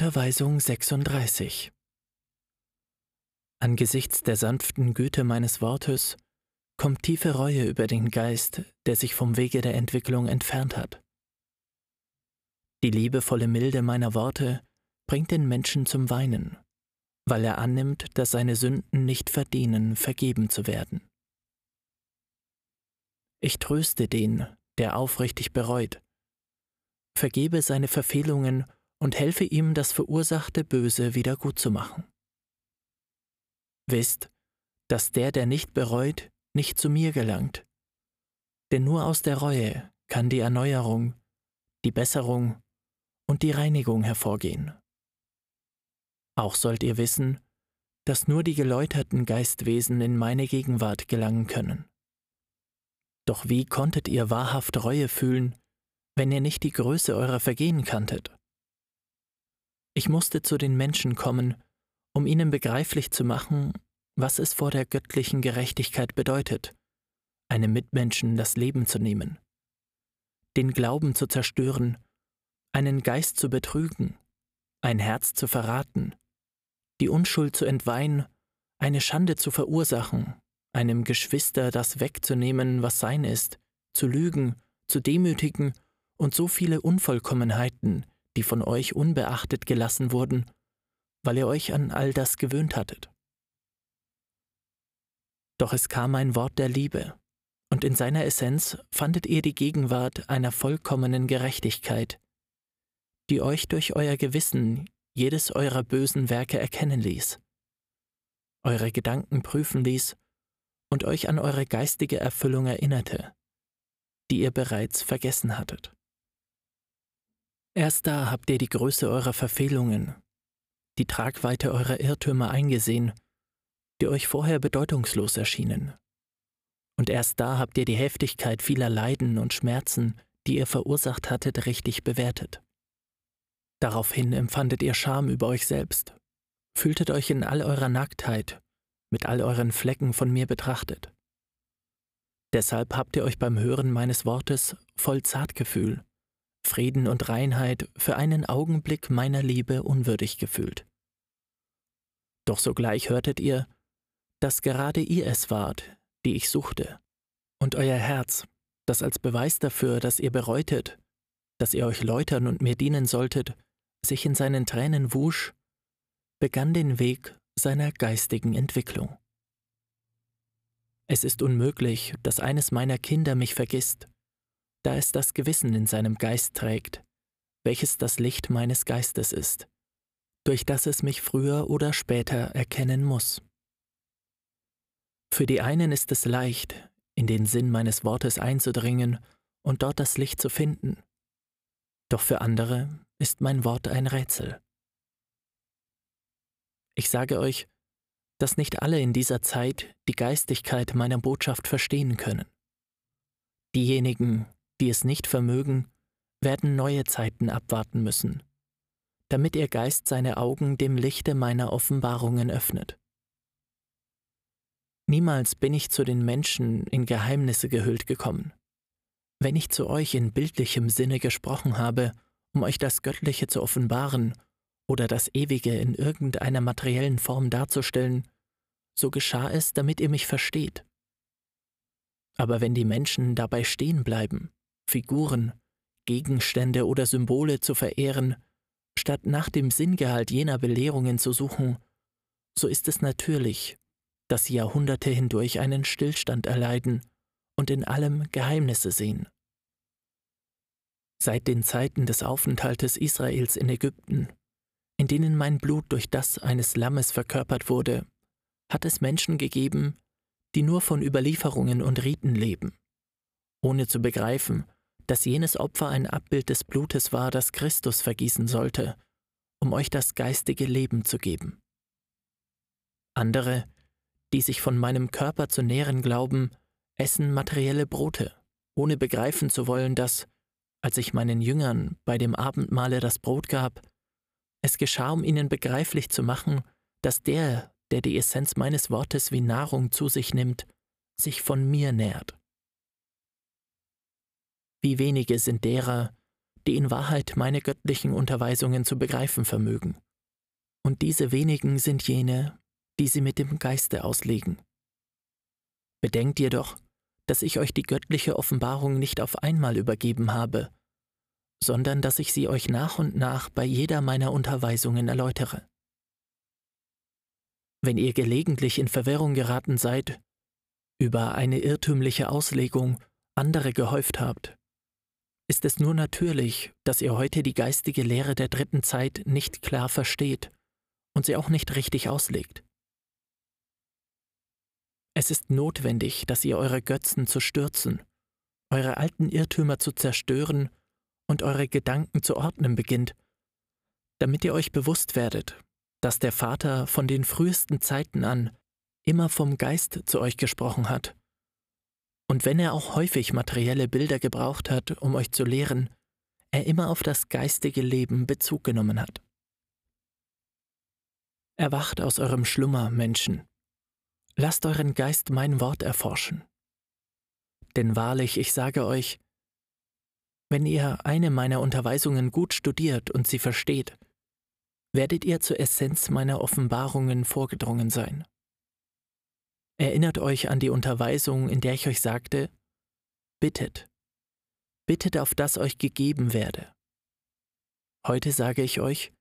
Unterweisung 36 Angesichts der sanften Güte meines Wortes kommt tiefe Reue über den Geist, der sich vom Wege der Entwicklung entfernt hat. Die liebevolle Milde meiner Worte bringt den Menschen zum Weinen, weil er annimmt, dass seine Sünden nicht verdienen, vergeben zu werden. Ich tröste den, der aufrichtig bereut, vergebe seine Verfehlungen und helfe ihm, das verursachte Böse wieder gut zu machen. Wisst, dass der, der nicht bereut, nicht zu mir gelangt. Denn nur aus der Reue kann die Erneuerung, die Besserung und die Reinigung hervorgehen. Auch sollt ihr wissen, dass nur die geläuterten Geistwesen in meine Gegenwart gelangen können. Doch wie konntet ihr wahrhaft Reue fühlen, wenn ihr nicht die Größe eurer Vergehen kanntet? Ich musste zu den Menschen kommen, um ihnen begreiflich zu machen, was es vor der göttlichen Gerechtigkeit bedeutet, einem Mitmenschen das Leben zu nehmen, den Glauben zu zerstören, einen Geist zu betrügen, ein Herz zu verraten, die Unschuld zu entweihen, eine Schande zu verursachen, einem Geschwister das wegzunehmen, was sein ist, zu lügen, zu demütigen und so viele Unvollkommenheiten, die von euch unbeachtet gelassen wurden, weil ihr euch an all das gewöhnt hattet. Doch es kam ein Wort der Liebe, und in seiner Essenz fandet ihr die Gegenwart einer vollkommenen Gerechtigkeit, die euch durch euer Gewissen jedes eurer bösen Werke erkennen ließ, eure Gedanken prüfen ließ und euch an eure geistige Erfüllung erinnerte, die ihr bereits vergessen hattet. Erst da habt ihr die Größe eurer Verfehlungen, die Tragweite eurer Irrtümer eingesehen, die euch vorher bedeutungslos erschienen. Und erst da habt ihr die Heftigkeit vieler Leiden und Schmerzen, die ihr verursacht hattet, richtig bewertet. Daraufhin empfandet ihr Scham über euch selbst, fühltet euch in all eurer Nacktheit, mit all euren Flecken von mir betrachtet. Deshalb habt ihr euch beim Hören meines Wortes voll Zartgefühl, Frieden und Reinheit für einen Augenblick meiner Liebe unwürdig gefühlt. Doch sogleich hörtet ihr, dass gerade ihr es wart, die ich suchte, und euer Herz, das als Beweis dafür, dass ihr bereutet, dass ihr euch läutern und mir dienen solltet, sich in seinen Tränen wusch, begann den Weg seiner geistigen Entwicklung. Es ist unmöglich, dass eines meiner Kinder mich vergisst, da es das Gewissen in seinem Geist trägt, welches das Licht meines Geistes ist, durch das es mich früher oder später erkennen muss. Für die einen ist es leicht, in den Sinn meines Wortes einzudringen und dort das Licht zu finden, doch für andere ist mein Wort ein Rätsel. Ich sage euch, dass nicht alle in dieser Zeit die Geistigkeit meiner Botschaft verstehen können. Diejenigen, die es nicht vermögen, werden neue Zeiten abwarten müssen, damit ihr Geist seine Augen dem Lichte meiner Offenbarungen öffnet. Niemals bin ich zu den Menschen in Geheimnisse gehüllt gekommen. Wenn ich zu euch in bildlichem Sinne gesprochen habe, um euch das Göttliche zu offenbaren oder das Ewige in irgendeiner materiellen Form darzustellen, so geschah es, damit ihr mich versteht. Aber wenn die Menschen dabei stehen bleiben, Figuren, Gegenstände oder Symbole zu verehren, statt nach dem Sinngehalt jener Belehrungen zu suchen, so ist es natürlich, dass sie Jahrhunderte hindurch einen Stillstand erleiden und in allem Geheimnisse sehen. Seit den Zeiten des Aufenthaltes Israels in Ägypten, in denen mein Blut durch das eines Lammes verkörpert wurde, hat es Menschen gegeben, die nur von Überlieferungen und Riten leben, ohne zu begreifen, dass jenes Opfer ein Abbild des Blutes war, das Christus vergießen sollte, um euch das geistige Leben zu geben. Andere, die sich von meinem Körper zu nähren glauben, essen materielle Brote, ohne begreifen zu wollen, dass, als ich meinen Jüngern bei dem Abendmahle das Brot gab, es geschah, um ihnen begreiflich zu machen, dass der, der die Essenz meines Wortes wie Nahrung zu sich nimmt, sich von mir nährt. Wie wenige sind derer, die in Wahrheit meine göttlichen Unterweisungen zu begreifen vermögen. Und diese wenigen sind jene, die sie mit dem Geiste auslegen. Bedenkt jedoch, dass ich euch die göttliche Offenbarung nicht auf einmal übergeben habe, sondern dass ich sie euch nach und nach bei jeder meiner Unterweisungen erläutere. Wenn ihr gelegentlich in Verwirrung geraten seid, über eine irrtümliche Auslegung andere gehäuft habt, ist es nur natürlich, dass ihr heute die geistige Lehre der dritten Zeit nicht klar versteht und sie auch nicht richtig auslegt. Es ist notwendig, dass ihr eure Götzen zu stürzen, eure alten Irrtümer zu zerstören und eure Gedanken zu ordnen beginnt, damit ihr euch bewusst werdet, dass der Vater von den frühesten Zeiten an immer vom Geist zu euch gesprochen hat. Und wenn er auch häufig materielle Bilder gebraucht hat, um euch zu lehren, er immer auf das geistige Leben Bezug genommen hat. Erwacht aus eurem Schlummer, Menschen, Lasst euren Geist mein Wort erforschen. Denn wahrlich, ich sage euch, wenn ihr eine meiner Unterweisungen gut studiert und sie versteht, werdet ihr zur Essenz meiner Offenbarungen vorgedrungen sein. Erinnert euch an die Unterweisung, in der ich euch sagte, bittet, bittet auf das euch gegeben werde. Heute sage ich euch,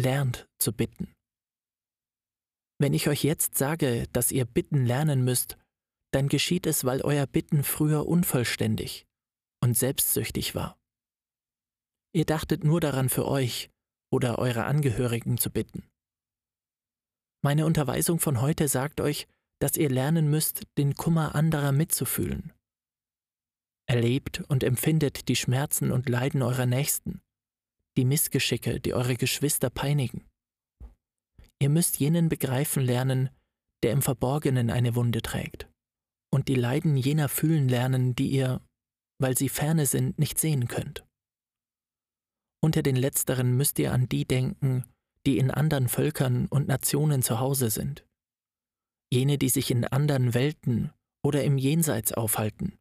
lernt zu bitten. Wenn ich euch jetzt sage, dass ihr bitten lernen müsst, dann geschieht es, weil euer Bitten früher unvollständig und selbstsüchtig war. Ihr dachtet nur daran für euch oder eure Angehörigen zu bitten. Meine Unterweisung von heute sagt euch, dass ihr lernen müsst, den Kummer anderer mitzufühlen. Erlebt und empfindet die Schmerzen und Leiden eurer Nächsten, die Missgeschicke, die eure Geschwister peinigen. Ihr müsst jenen begreifen lernen, der im Verborgenen eine Wunde trägt, und die Leiden jener fühlen lernen, die ihr, weil sie ferne sind, nicht sehen könnt. Unter den letzteren müsst ihr an die denken, die in anderen Völkern und Nationen zu Hause sind, jene, die sich in anderen Welten oder im Jenseits aufhalten.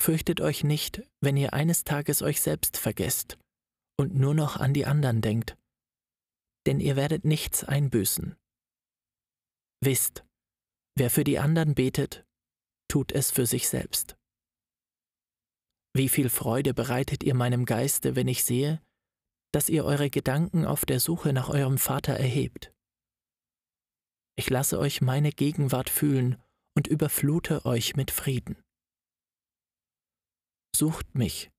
Fürchtet euch nicht, wenn ihr eines Tages euch selbst vergesst und nur noch an die anderen denkt, denn ihr werdet nichts einbüßen. Wisst, wer für die anderen betet, tut es für sich selbst. Wie viel Freude bereitet ihr meinem Geiste, wenn ich sehe, dass ihr eure Gedanken auf der Suche nach eurem Vater erhebt. Ich lasse euch meine Gegenwart fühlen und überflute euch mit Frieden. Sucht mich,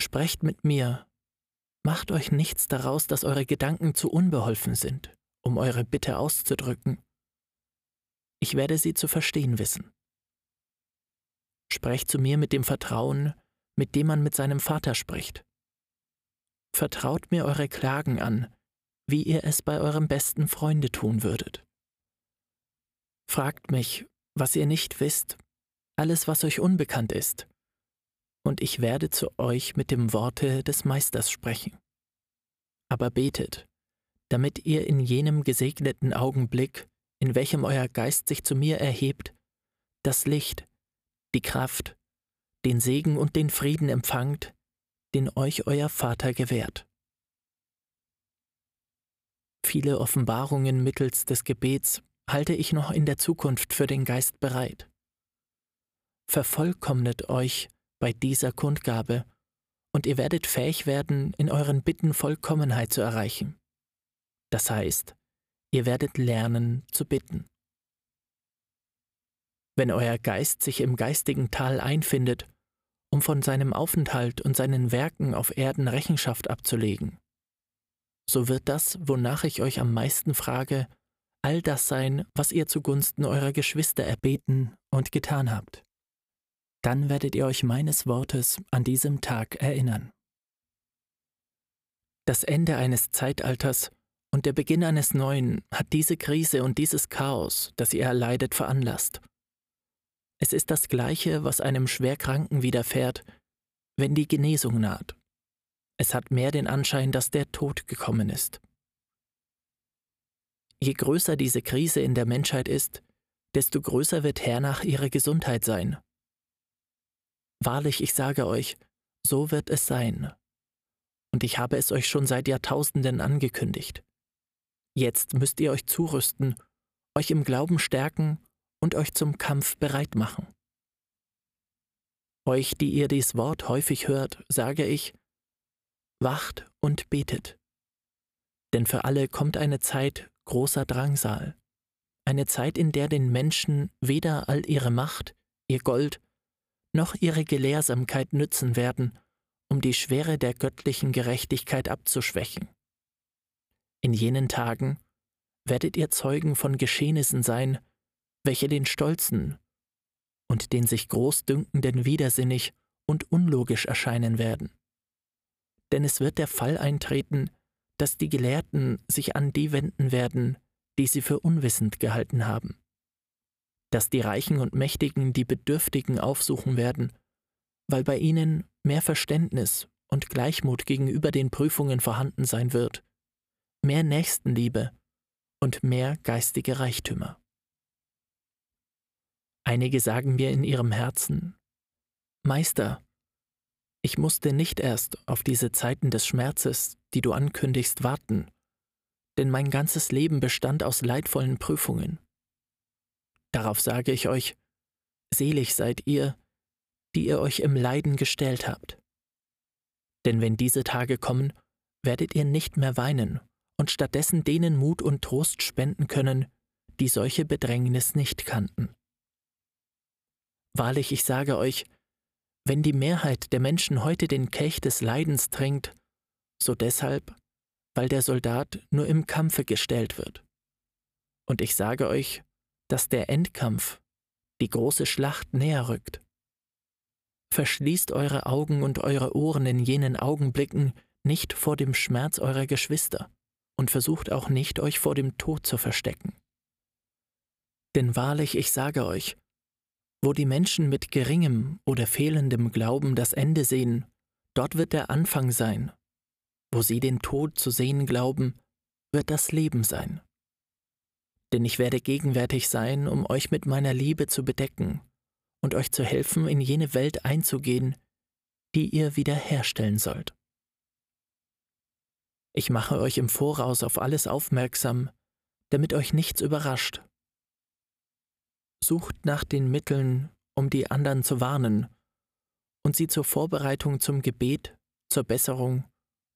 sprecht mit mir Macht euch nichts daraus, dass eure Gedanken zu unbeholfen sind, um eure Bitte auszudrücken. Ich werde sie zu verstehen wissen. Sprecht zu mir mit dem Vertrauen, mit dem man mit seinem Vater spricht. Vertraut mir eure Klagen an, wie ihr es bei eurem besten Freunde tun würdet. Fragt mich, was ihr nicht wisst, alles, was euch unbekannt ist, und ich werde zu euch mit dem Worte des Meisters sprechen. Aber betet, damit ihr in jenem gesegneten Augenblick, in welchem euer Geist sich zu mir erhebt, das Licht, die Kraft, den Segen und den Frieden empfangt, den euch euer Vater gewährt. Viele Offenbarungen mittels des Gebets halte ich noch in der Zukunft für den Geist bereit. Vervollkommnet euch bei dieser Kundgabe, und ihr werdet fähig werden, in euren Bitten Vollkommenheit zu erreichen. Das heißt, ihr werdet lernen zu bitten. Wenn euer Geist sich im geistigen Tal einfindet, um von seinem Aufenthalt und seinen Werken auf Erden Rechenschaft abzulegen, so wird das, wonach ich euch am meisten frage, all das sein, was ihr zugunsten eurer Geschwister erbeten und getan habt dann werdet ihr euch meines Wortes an diesem Tag erinnern. Das Ende eines Zeitalters und der Beginn eines neuen hat diese Krise und dieses Chaos, das ihr erleidet, veranlasst. Es ist das Gleiche, was einem Schwerkranken widerfährt, wenn die Genesung naht. Es hat mehr den Anschein, dass der Tod gekommen ist. Je größer diese Krise in der Menschheit ist, desto größer wird hernach ihre Gesundheit sein Wahrlich, ich sage euch, so wird es sein. Und ich habe es euch schon seit Jahrtausenden angekündigt. Jetzt müsst ihr euch zurüsten, euch im Glauben stärken und euch zum Kampf bereit machen. Euch, die ihr dies Wort häufig hört, sage ich, wacht und betet. Denn für alle kommt eine Zeit großer Drangsal, eine Zeit, in der den Menschen weder all ihre Macht, ihr Gold, noch ihre Gelehrsamkeit nützen werden, um die Schwere der göttlichen Gerechtigkeit abzuschwächen. In jenen Tagen werdet ihr Zeugen von Geschehnissen sein, welche den Stolzen und den sich großdünkenden widersinnig und unlogisch erscheinen werden. Denn es wird der Fall eintreten, dass die Gelehrten sich an die wenden werden, die sie für unwissend gehalten haben, dass die Reichen und Mächtigen die Bedürftigen aufsuchen werden, weil bei ihnen mehr Verständnis und Gleichmut gegenüber den Prüfungen vorhanden sein wird, mehr Nächstenliebe und mehr geistige Reichtümer. Einige sagen mir in ihrem Herzen, Meister, ich musste nicht erst auf diese Zeiten des Schmerzes, die du ankündigst, warten, denn mein ganzes Leben bestand aus leidvollen Prüfungen. Darauf sage ich euch, selig seid ihr, die ihr euch im Leiden gestellt habt. Denn wenn diese Tage kommen, werdet ihr nicht mehr weinen und stattdessen denen Mut und Trost spenden können, die solche Bedrängnis nicht kannten. Wahrlich, ich sage euch, wenn die Mehrheit der Menschen heute den Kelch des Leidens trinkt, so deshalb, weil der Soldat nur im Kampfe gestellt wird. Und ich sage euch, dass der Endkampf, die große Schlacht näher rückt. Verschließt eure Augen und eure Ohren in jenen Augenblicken nicht vor dem Schmerz eurer Geschwister und versucht auch nicht, euch vor dem Tod zu verstecken. Denn wahrlich, ich sage euch, wo die Menschen mit geringem oder fehlendem Glauben das Ende sehen, dort wird der Anfang sein. Wo sie den Tod zu sehen glauben, wird das Leben sein. Denn ich werde gegenwärtig sein, um euch mit meiner Liebe zu bedecken und euch zu helfen, in jene Welt einzugehen, die ihr wiederherstellen sollt. Ich mache euch im Voraus auf alles aufmerksam, damit euch nichts überrascht sucht nach den Mitteln, um die anderen zu warnen und sie zur Vorbereitung zum Gebet, zur Besserung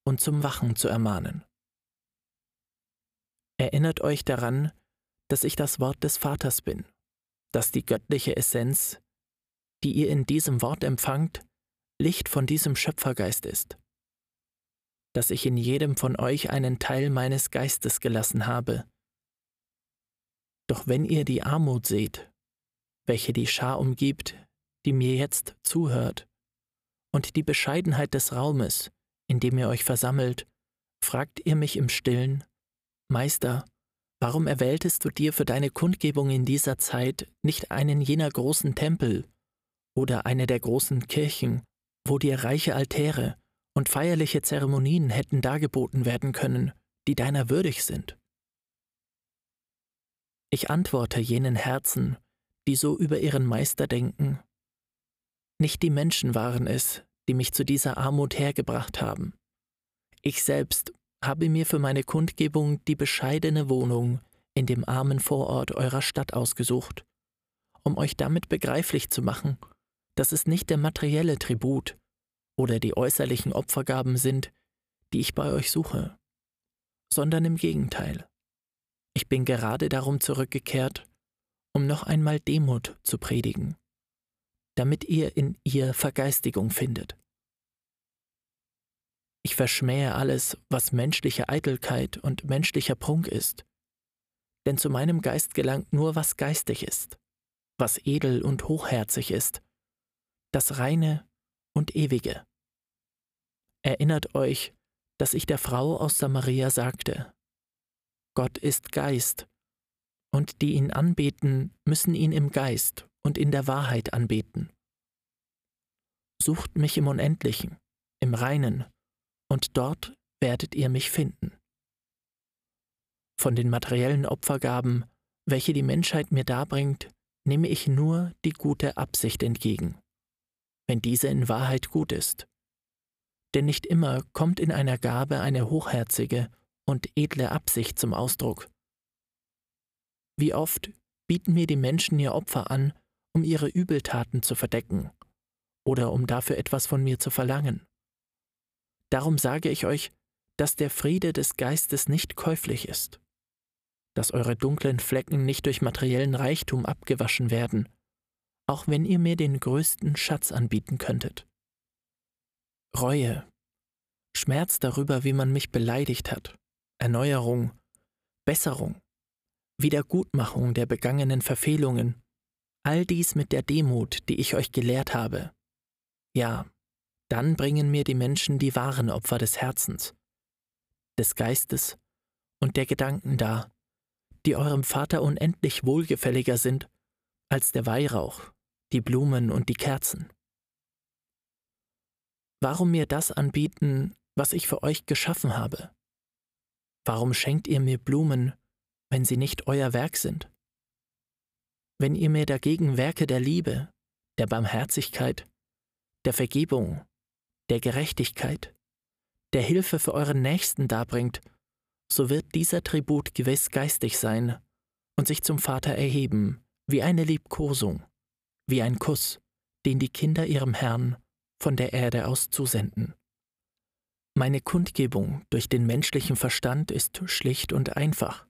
und zum Wachen zu ermahnen. Erinnert euch daran, dass ich das Wort des Vaters bin, dass die göttliche Essenz, die ihr in diesem Wort empfangt, Licht von diesem Schöpfergeist ist, dass ich in jedem von euch einen Teil meines Geistes gelassen habe. Doch wenn ihr die Armut seht, welche die Schar umgibt, die mir jetzt zuhört, und die Bescheidenheit des Raumes, in dem ihr euch versammelt, fragt ihr mich im stillen, Meister, warum erwähltest du dir für deine Kundgebung in dieser Zeit nicht einen jener großen Tempel oder eine der großen Kirchen, wo dir reiche Altäre und feierliche Zeremonien hätten dargeboten werden können, die deiner würdig sind? Ich antworte jenen Herzen, die so über ihren Meister denken. Nicht die Menschen waren es, die mich zu dieser Armut hergebracht haben. Ich selbst habe mir für meine Kundgebung die bescheidene Wohnung in dem armen Vorort eurer Stadt ausgesucht, um euch damit begreiflich zu machen, dass es nicht der materielle Tribut oder die äußerlichen Opfergaben sind, die ich bei euch suche, sondern im Gegenteil. Ich bin gerade darum zurückgekehrt, um noch einmal Demut zu predigen, damit ihr in ihr Vergeistigung findet. Ich verschmähe alles, was menschliche Eitelkeit und menschlicher Prunk ist, denn zu meinem Geist gelangt nur, was geistig ist, was edel und hochherzig ist, das Reine und Ewige. Erinnert euch, dass ich der Frau aus Samaria sagte, Gott ist Geist, und die ihn anbeten, müssen ihn im Geist und in der Wahrheit anbeten. Sucht mich im Unendlichen, im Reinen, und dort werdet ihr mich finden. Von den materiellen Opfergaben, welche die Menschheit mir darbringt, nehme ich nur die gute Absicht entgegen, wenn diese in Wahrheit gut ist, denn nicht immer kommt in einer Gabe eine hochherzige und edle Absicht zum Ausdruck. Wie oft bieten mir die Menschen ihr Opfer an, um ihre Übeltaten zu verdecken oder um dafür etwas von mir zu verlangen. Darum sage ich euch, dass der Friede des Geistes nicht käuflich ist, dass eure dunklen Flecken nicht durch materiellen Reichtum abgewaschen werden, auch wenn ihr mir den größten Schatz anbieten könntet. Reue, Schmerz darüber, wie man mich beleidigt hat, Erneuerung, Besserung, Wiedergutmachung der begangenen Verfehlungen, all dies mit der Demut, die ich euch gelehrt habe. Ja, dann bringen mir die Menschen die wahren Opfer des Herzens, des Geistes und der Gedanken dar, die eurem Vater unendlich wohlgefälliger sind als der Weihrauch, die Blumen und die Kerzen. Warum mir das anbieten, was ich für euch geschaffen habe? Warum schenkt ihr mir Blumen, wenn sie nicht euer Werk sind? Wenn ihr mir dagegen Werke der Liebe, der Barmherzigkeit, der Vergebung, der Gerechtigkeit, der Hilfe für euren Nächsten darbringt, so wird dieser Tribut gewiss geistig sein und sich zum Vater erheben, wie eine Liebkosung, wie ein Kuss, den die Kinder ihrem Herrn von der Erde aus zusenden. Meine Kundgebung durch den menschlichen Verstand ist schlicht und einfach,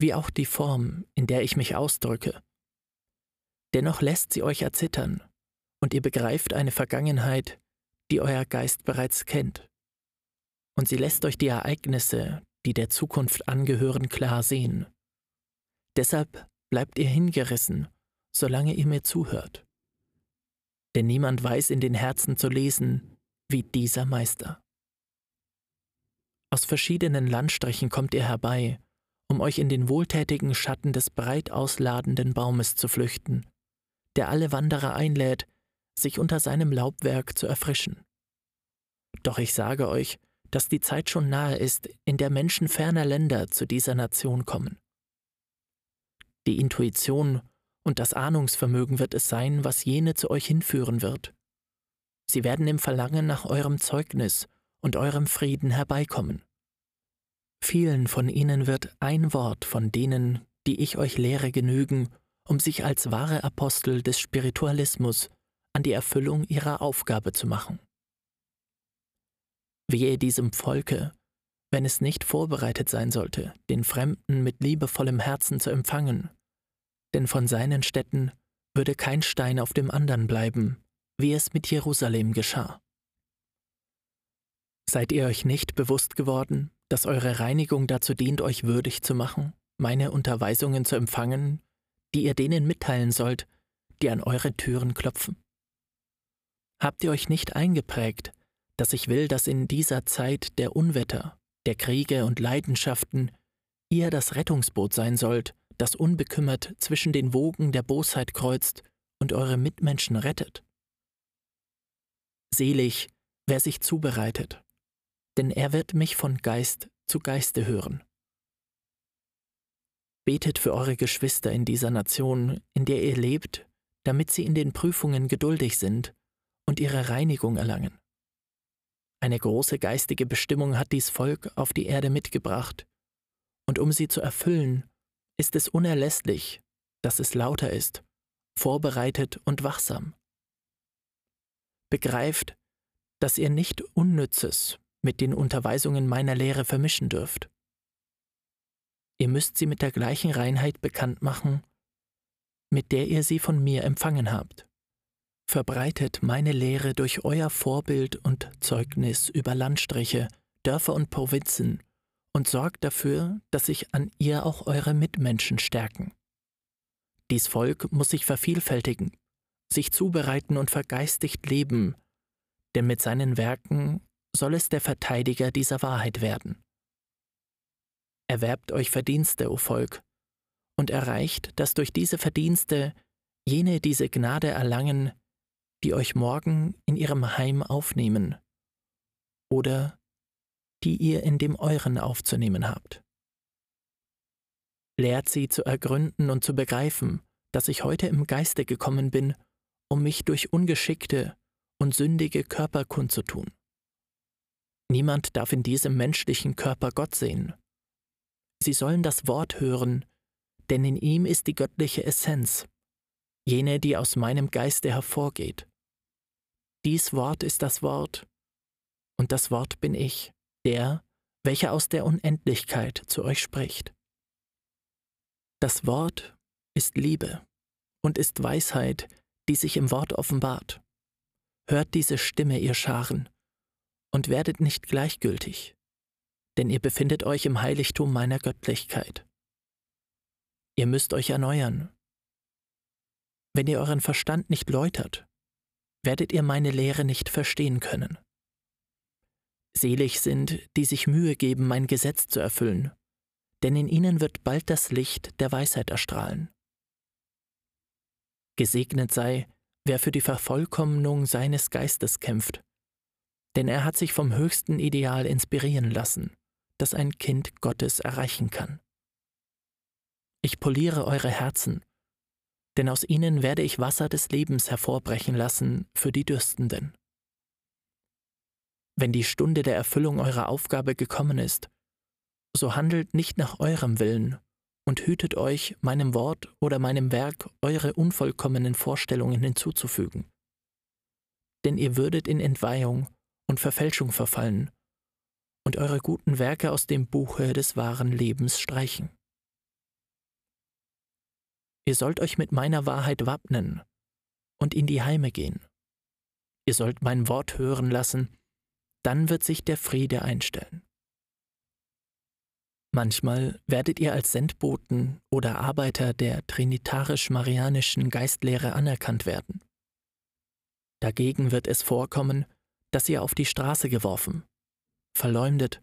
wie auch die Form, in der ich mich ausdrücke. Dennoch lässt sie euch erzittern, und ihr begreift eine Vergangenheit, die euer Geist bereits kennt. Und sie lässt euch die Ereignisse, die der Zukunft angehören, klar sehen. Deshalb bleibt ihr hingerissen, solange ihr mir zuhört. Denn niemand weiß in den Herzen zu lesen wie dieser Meister. Aus verschiedenen Landstrichen kommt ihr herbei, um euch in den wohltätigen Schatten des breit ausladenden Baumes zu flüchten, der alle Wanderer einlädt, sich unter seinem Laubwerk zu erfrischen. Doch ich sage euch, dass die Zeit schon nahe ist, in der Menschen ferner Länder zu dieser Nation kommen. Die Intuition und das Ahnungsvermögen wird es sein, was jene zu euch hinführen wird. Sie werden im Verlangen nach eurem Zeugnis und eurem Frieden herbeikommen. Vielen von ihnen wird ein Wort von denen, die ich euch lehre, genügen, um sich als wahre Apostel des Spiritualismus an die Erfüllung ihrer Aufgabe zu machen. Wehe diesem Volke, wenn es nicht vorbereitet sein sollte, den Fremden mit liebevollem Herzen zu empfangen, denn von seinen Städten würde kein Stein auf dem anderen bleiben, wie es mit Jerusalem geschah. Seid ihr euch nicht bewusst geworden, dass eure Reinigung dazu dient, euch würdig zu machen, meine Unterweisungen zu empfangen, die ihr denen mitteilen sollt, die an eure Türen klopfen? Habt ihr euch nicht eingeprägt, dass ich will, dass in dieser Zeit der Unwetter, der Kriege und Leidenschaften ihr das Rettungsboot sein sollt, das unbekümmert zwischen den Wogen der Bosheit kreuzt und eure Mitmenschen rettet. Selig, wer sich zubereitet, denn er wird mich von Geist zu Geiste hören. Betet für eure Geschwister in dieser Nation, in der ihr lebt, damit sie in den Prüfungen geduldig sind und ihre Reinigung erlangen. Eine große geistige Bestimmung hat dies Volk auf die Erde mitgebracht, und um sie zu erfüllen, ist es unerlässlich, dass es lauter ist, vorbereitet und wachsam. Begreift, dass ihr nicht Unnützes mit den Unterweisungen meiner Lehre vermischen dürft. Ihr müsst sie mit der gleichen Reinheit bekannt machen, mit der ihr sie von mir empfangen habt. Verbreitet meine Lehre durch euer Vorbild und Zeugnis über Landstriche, Dörfer und Provinzen und sorgt dafür, dass sich an ihr auch eure Mitmenschen stärken. Dies Volk muss sich vervielfältigen, sich zubereiten und vergeistigt leben, denn mit seinen Werken soll es der Verteidiger dieser Wahrheit werden. Erwerbt euch Verdienste, o Volk, und erreicht, dass durch diese Verdienste jene diese Gnade erlangen, die euch morgen in ihrem Heim aufnehmen oder die ihr in dem euren aufzunehmen habt. Lehrt sie zu ergründen und zu begreifen, dass ich heute im Geiste gekommen bin, um mich durch ungeschickte und sündige Körper kundzutun. Niemand darf in diesem menschlichen Körper Gott sehen. Sie sollen das Wort hören, denn in ihm ist die göttliche Essenz, jene, die aus meinem Geiste hervorgeht. Dies Wort ist das Wort, und das Wort bin ich, der, welcher aus der Unendlichkeit zu euch spricht. Das Wort ist Liebe und ist Weisheit, die sich im Wort offenbart. Hört diese Stimme, ihr Scharen, und werdet nicht gleichgültig, denn ihr befindet euch im Heiligtum meiner Göttlichkeit. Ihr müsst euch erneuern. Wenn ihr euren Verstand nicht läutert, werdet ihr meine Lehre nicht verstehen können. Selig sind, die sich Mühe geben, mein Gesetz zu erfüllen, denn in ihnen wird bald das Licht der Weisheit erstrahlen. Gesegnet sei, wer für die Vervollkommnung seines Geistes kämpft, denn er hat sich vom höchsten Ideal inspirieren lassen, das ein Kind Gottes erreichen kann. Ich poliere eure Herzen, denn aus ihnen werde ich Wasser des Lebens hervorbrechen lassen für die Dürstenden. Wenn die Stunde der Erfüllung eurer Aufgabe gekommen ist, so handelt nicht nach eurem Willen und hütet euch, meinem Wort oder meinem Werk eure unvollkommenen Vorstellungen hinzuzufügen. Denn ihr würdet in Entweihung und Verfälschung verfallen und eure guten Werke aus dem Buche des wahren Lebens streichen. Ihr sollt euch mit meiner Wahrheit wappnen und in die Heime gehen. Ihr sollt mein Wort hören lassen dann wird sich der Friede einstellen. Manchmal werdet ihr als Sendboten oder Arbeiter der trinitarisch-marianischen Geistlehre anerkannt werden. Dagegen wird es vorkommen, dass ihr auf die Straße geworfen, verleumdet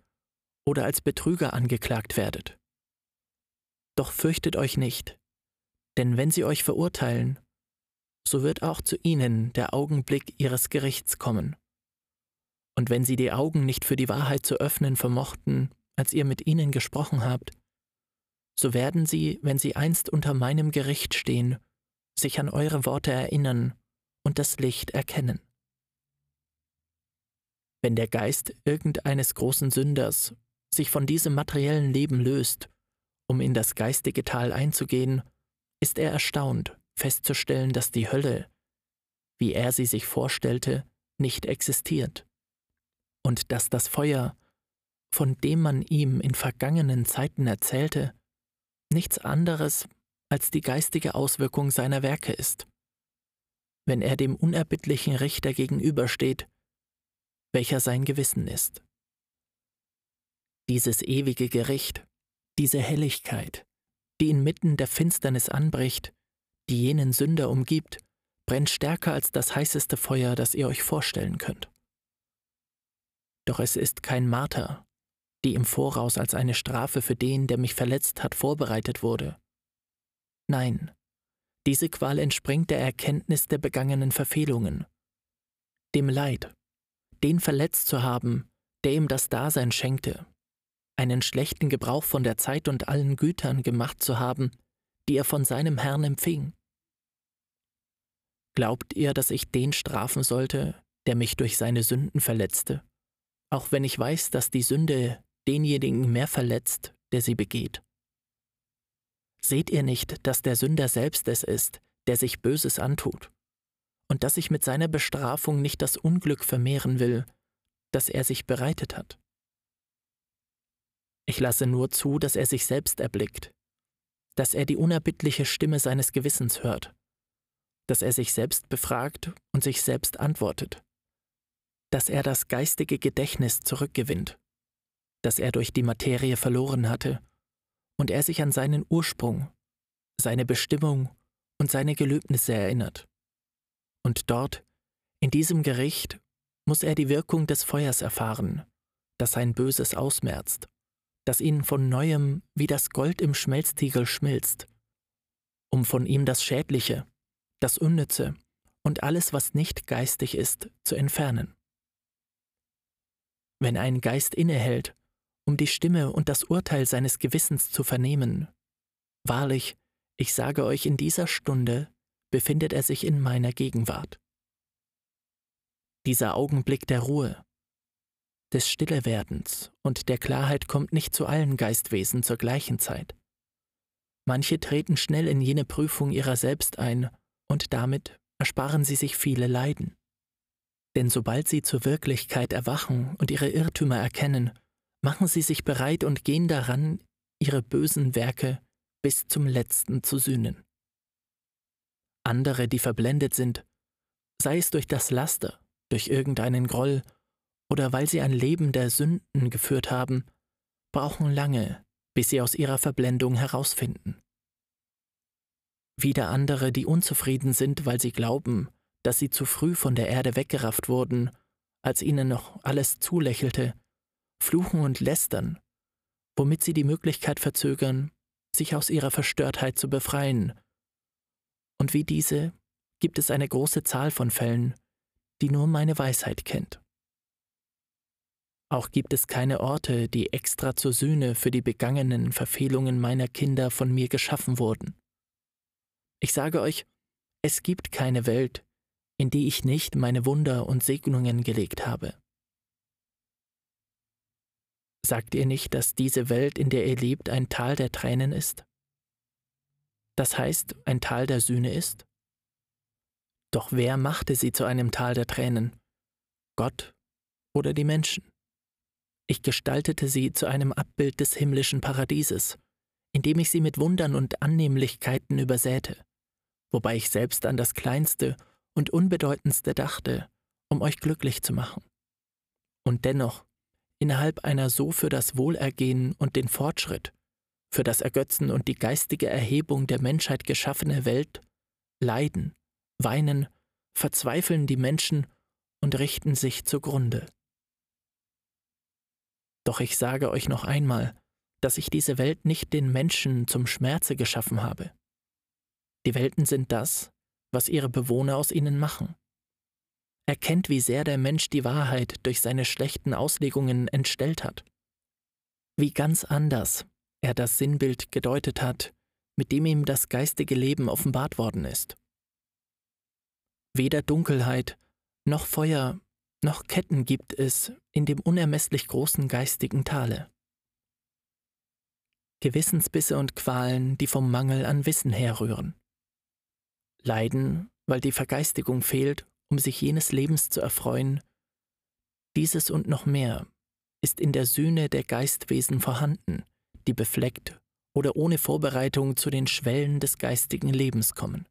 oder als Betrüger angeklagt werdet. Doch fürchtet euch nicht, denn wenn sie euch verurteilen, so wird auch zu ihnen der Augenblick ihres Gerichts kommen und wenn sie die Augen nicht für die Wahrheit zu öffnen vermochten, als ihr mit ihnen gesprochen habt, so werden sie, wenn sie einst unter meinem Gericht stehen, sich an eure Worte erinnern und das Licht erkennen. Wenn der Geist irgendeines großen Sünders sich von diesem materiellen Leben löst, um in das geistige Tal einzugehen, ist er erstaunt, festzustellen, dass die Hölle, wie er sie sich vorstellte, nicht existiert und dass das Feuer, von dem man ihm in vergangenen Zeiten erzählte, nichts anderes als die geistige Auswirkung seiner Werke ist. Wenn er dem unerbittlichen Richter gegenübersteht, welcher sein Gewissen ist. Dieses ewige Gericht, diese Helligkeit, die inmitten der Finsternis anbricht, die jenen Sünder umgibt, brennt stärker als das heißeste Feuer, das ihr euch vorstellen könnt. Doch es ist kein Marter, die im Voraus als eine Strafe für den, der mich verletzt hat, vorbereitet wurde. Nein, diese Qual entspringt der Erkenntnis der begangenen Verfehlungen, dem Leid, den verletzt zu haben, der ihm das Dasein schenkte, einen schlechten Gebrauch von der Zeit und allen Gütern gemacht zu haben, die er von seinem Herrn empfing. Glaubt ihr, dass ich den strafen sollte, der mich durch seine Sünden verletzte? auch wenn ich weiß, dass die Sünde denjenigen mehr verletzt, der sie begeht. Seht ihr nicht, dass der Sünder selbst es ist, der sich Böses antut, und dass ich mit seiner Bestrafung nicht das Unglück vermehren will, das er sich bereitet hat? Ich lasse nur zu, dass er sich selbst erblickt, dass er die unerbittliche Stimme seines Gewissens hört, dass er sich selbst befragt und sich selbst antwortet dass er das geistige Gedächtnis zurückgewinnt, das er durch die Materie verloren hatte, und er sich an seinen Ursprung, seine Bestimmung und seine Gelöbnisse erinnert. Und dort, in diesem Gericht, muss er die Wirkung des Feuers erfahren, das sein Böses ausmerzt, das ihn von neuem wie das Gold im Schmelztiegel schmilzt, um von ihm das Schädliche, das Unnütze und alles, was nicht geistig ist, zu entfernen wenn ein Geist innehält, um die Stimme und das Urteil seines Gewissens zu vernehmen. Wahrlich, ich sage euch, in dieser Stunde befindet er sich in meiner Gegenwart. Dieser Augenblick der Ruhe, des Stillewerdens und der Klarheit kommt nicht zu allen Geistwesen zur gleichen Zeit. Manche treten schnell in jene Prüfung ihrer selbst ein, und damit ersparen sie sich viele Leiden. Denn sobald sie zur Wirklichkeit erwachen und ihre Irrtümer erkennen, machen sie sich bereit und gehen daran, ihre bösen Werke bis zum letzten zu sühnen. Andere, die verblendet sind, sei es durch das Laster, durch irgendeinen Groll oder weil sie ein Leben der Sünden geführt haben, brauchen lange, bis sie aus ihrer Verblendung herausfinden. Wieder andere, die unzufrieden sind, weil sie glauben, dass sie zu früh von der Erde weggerafft wurden, als ihnen noch alles zulächelte, fluchen und lästern, womit sie die Möglichkeit verzögern, sich aus ihrer Verstörtheit zu befreien. Und wie diese gibt es eine große Zahl von Fällen, die nur meine Weisheit kennt. Auch gibt es keine Orte, die extra zur Sühne für die begangenen Verfehlungen meiner Kinder von mir geschaffen wurden. Ich sage euch, es gibt keine Welt, in die ich nicht meine Wunder und Segnungen gelegt habe. Sagt ihr nicht, dass diese Welt, in der ihr lebt, ein Tal der Tränen ist? Das heißt, ein Tal der Sühne ist? Doch wer machte sie zu einem Tal der Tränen? Gott oder die Menschen? Ich gestaltete sie zu einem Abbild des himmlischen Paradieses, indem ich sie mit Wundern und Annehmlichkeiten übersäte, wobei ich selbst an das Kleinste und Unbedeutendste dachte, um euch glücklich zu machen. Und dennoch, innerhalb einer so für das Wohlergehen und den Fortschritt, für das Ergötzen und die geistige Erhebung der Menschheit geschaffene Welt, leiden, weinen, verzweifeln die Menschen und richten sich zugrunde. Doch ich sage euch noch einmal, dass ich diese Welt nicht den Menschen zum Schmerze geschaffen habe. Die Welten sind das, was ihre Bewohner aus ihnen machen. Erkennt, wie sehr der Mensch die Wahrheit durch seine schlechten Auslegungen entstellt hat. Wie ganz anders er das Sinnbild gedeutet hat, mit dem ihm das geistige Leben offenbart worden ist. Weder Dunkelheit noch Feuer noch Ketten gibt es in dem unermesslich großen geistigen Tale. Gewissensbisse und Qualen, die vom Mangel an Wissen herrühren. Leiden, weil die Vergeistigung fehlt, um sich jenes Lebens zu erfreuen. Dieses und noch mehr ist in der Sühne der Geistwesen vorhanden, die befleckt oder ohne Vorbereitung zu den Schwellen des geistigen Lebens kommen.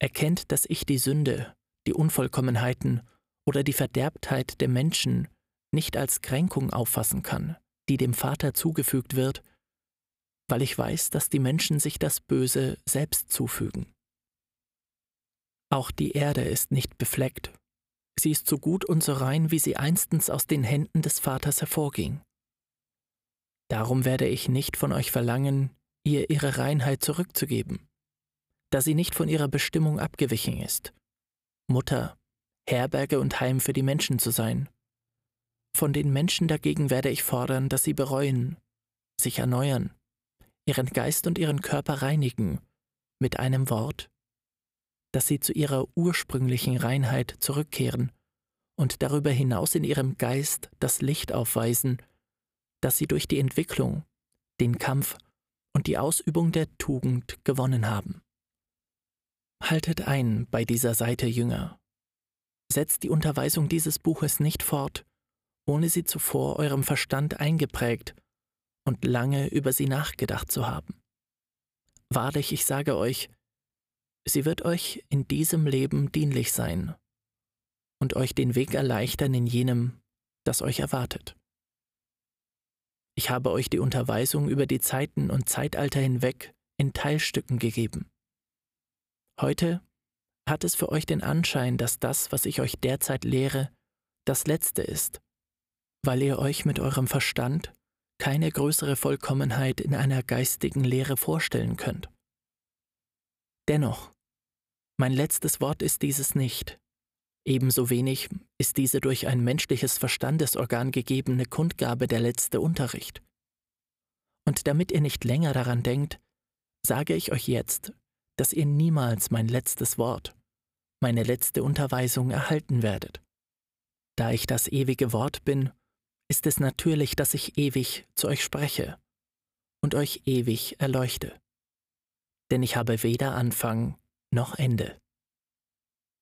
Erkennt, dass ich die Sünde die Unvollkommenheiten oder die Verderbtheit der Menschen nicht als Kränkung auffassen kann, die dem Vater zugefügt wird, weil ich weiß, dass die Menschen sich das Böse selbst zufügen. Auch die Erde ist nicht befleckt, sie ist so gut und so rein, wie sie einstens aus den Händen des Vaters hervorging. Darum werde ich nicht von euch verlangen, ihr ihre Reinheit zurückzugeben, da sie nicht von ihrer Bestimmung abgewichen ist, Mutter, Herberge und Heim für die Menschen zu sein. Von den Menschen dagegen werde ich fordern, dass sie bereuen, sich erneuern, ihren Geist und ihren Körper reinigen, mit einem Wort, dass sie zu ihrer ursprünglichen Reinheit zurückkehren und darüber hinaus in ihrem Geist das Licht aufweisen, das sie durch die Entwicklung, den Kampf und die Ausübung der Tugend gewonnen haben. Haltet ein bei dieser Seite Jünger. Setzt die Unterweisung dieses Buches nicht fort, ohne sie zuvor eurem Verstand eingeprägt und lange über sie nachgedacht zu haben. Wahrlich, ich sage euch, sie wird euch in diesem Leben dienlich sein und euch den Weg erleichtern in jenem, das euch erwartet. Ich habe euch die Unterweisung über die Zeiten und Zeitalter hinweg in Teilstücken gegeben. Heute hat es für euch den Anschein, dass das, was ich euch derzeit lehre, das Letzte ist, weil ihr euch mit eurem Verstand keine größere Vollkommenheit in einer geistigen Lehre vorstellen könnt. Dennoch, mein letztes Wort ist dieses nicht. Ebenso wenig ist diese durch ein menschliches Verstandesorgan gegebene Kundgabe der letzte Unterricht. Und damit ihr nicht länger daran denkt, sage ich euch jetzt, dass ihr niemals mein letztes Wort, meine letzte Unterweisung erhalten werdet. Da ich das ewige Wort bin, ist es natürlich, dass ich ewig zu euch spreche und euch ewig erleuchte. Denn ich habe weder Anfang noch Ende.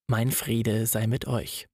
Mein Friede sei mit euch.